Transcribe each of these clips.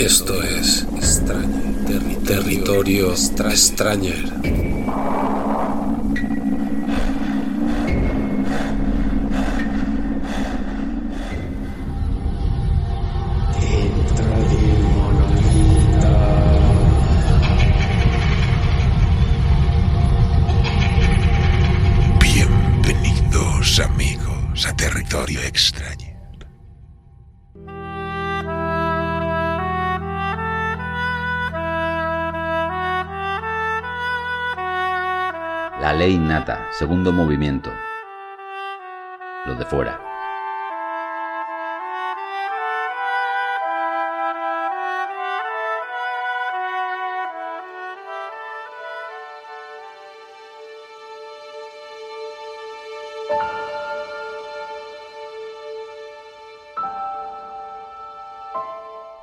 Esto es extraño, territorio extrañer. La ley innata, segundo movimiento. Lo de fuera.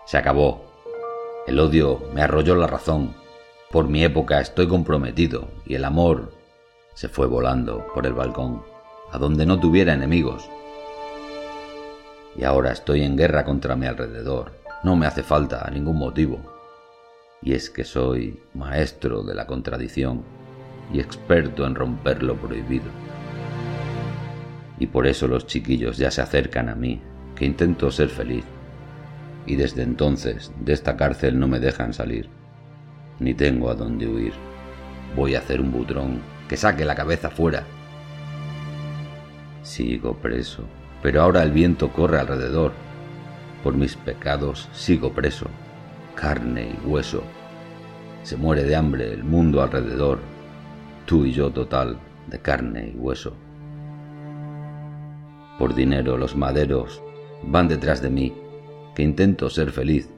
Se acabó. El odio me arrolló la razón. Por mi época estoy comprometido y el amor se fue volando por el balcón, a donde no tuviera enemigos. Y ahora estoy en guerra contra mi alrededor. No me hace falta ningún motivo. Y es que soy maestro de la contradicción y experto en romper lo prohibido. Y por eso los chiquillos ya se acercan a mí, que intento ser feliz. Y desde entonces de esta cárcel no me dejan salir ni tengo a dónde huir. Voy a hacer un butrón que saque la cabeza fuera. Sigo preso, pero ahora el viento corre alrededor. Por mis pecados sigo preso, carne y hueso. Se muere de hambre el mundo alrededor, tú y yo total de carne y hueso. Por dinero los maderos van detrás de mí, que intento ser feliz,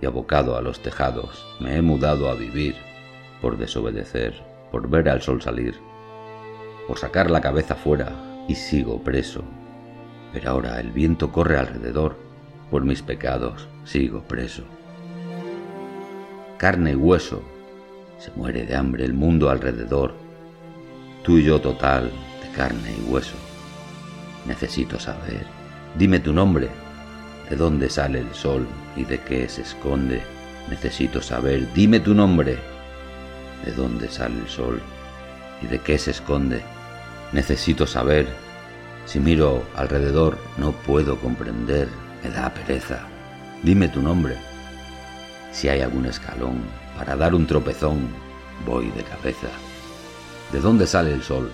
y abocado a los tejados me he mudado a vivir por desobedecer, por ver al sol salir, por sacar la cabeza fuera y sigo preso. Pero ahora el viento corre alrededor, por mis pecados sigo preso. Carne y hueso, se muere de hambre el mundo alrededor, tú y yo total de carne y hueso. Necesito saber, dime tu nombre, de dónde sale el sol y de qué se esconde. Necesito saber, dime tu nombre, de dónde sale el sol y de qué se esconde. Necesito saber, si miro alrededor no puedo comprender, me da pereza. Dime tu nombre. Si hay algún escalón para dar un tropezón, voy de cabeza. ¿De dónde sale el sol?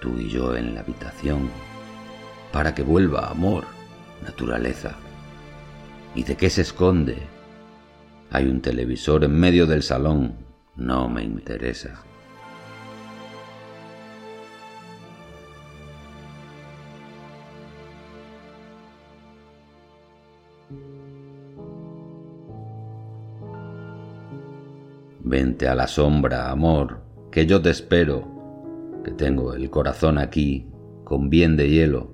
Tú y yo en la habitación, para que vuelva amor naturaleza. ¿Y de qué se esconde? Hay un televisor en medio del salón. No me interesa. Vente a la sombra, amor, que yo te espero, que tengo el corazón aquí, con bien de hielo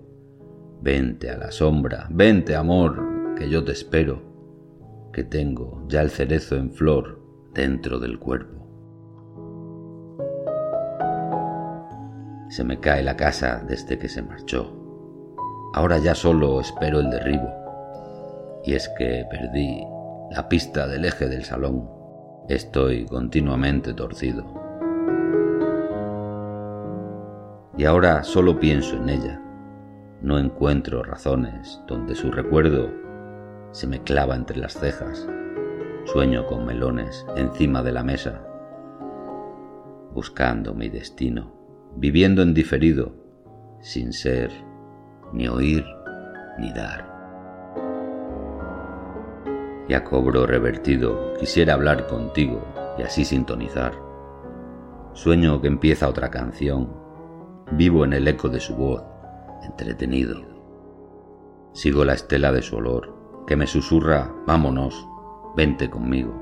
Vente a la sombra, vente amor, que yo te espero, que tengo ya el cerezo en flor dentro del cuerpo. Se me cae la casa desde que se marchó. Ahora ya solo espero el derribo. Y es que perdí la pista del eje del salón. Estoy continuamente torcido. Y ahora solo pienso en ella no encuentro razones donde su recuerdo se me clava entre las cejas. Sueño con melones encima de la mesa, buscando mi destino, viviendo en diferido, sin ser, ni oír, ni dar. Ya cobro revertido, quisiera hablar contigo y así sintonizar. Sueño que empieza otra canción, vivo en el eco de su voz entretenido. Sigo la estela de su olor, que me susurra, vámonos, vente conmigo.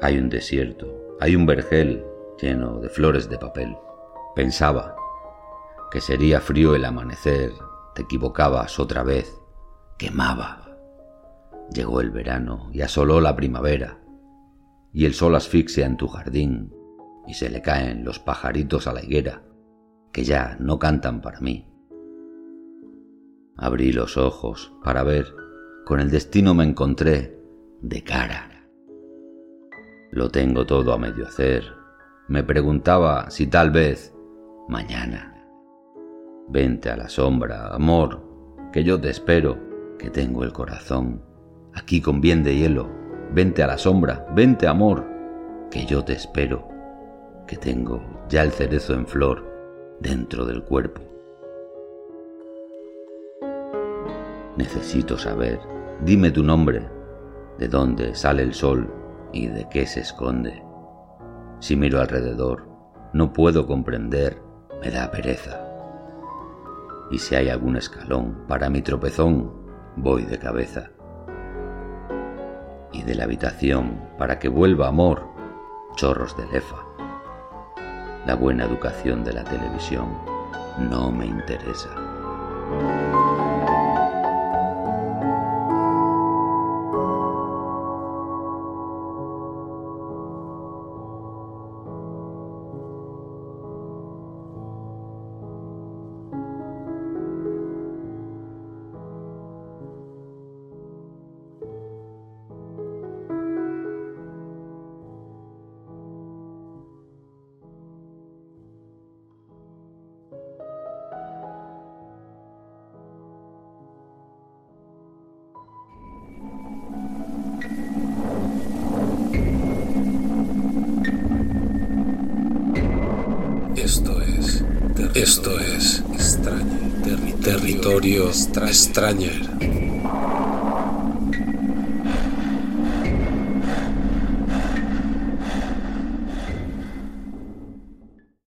Hay un desierto, hay un vergel lleno de flores de papel. Pensaba que sería frío el amanecer, te equivocabas otra vez, quemaba. Llegó el verano y asoló la primavera, y el sol asfixia en tu jardín, y se le caen los pajaritos a la higuera que ya no cantan para mí. Abrí los ojos para ver con el destino me encontré de cara. Lo tengo todo a medio hacer. Me preguntaba si tal vez mañana. Vente a la sombra, amor, que yo te espero, que tengo el corazón aquí con bien de hielo. Vente a la sombra, vente amor, que yo te espero, que tengo ya el cerezo en flor dentro del cuerpo. Necesito saber, dime tu nombre, de dónde sale el sol y de qué se esconde. Si miro alrededor, no puedo comprender, me da pereza. Y si hay algún escalón para mi tropezón, voy de cabeza. Y de la habitación, para que vuelva amor, chorros de lefa. La buena educación de la televisión no me interesa. Esto es. Territorio extrañer.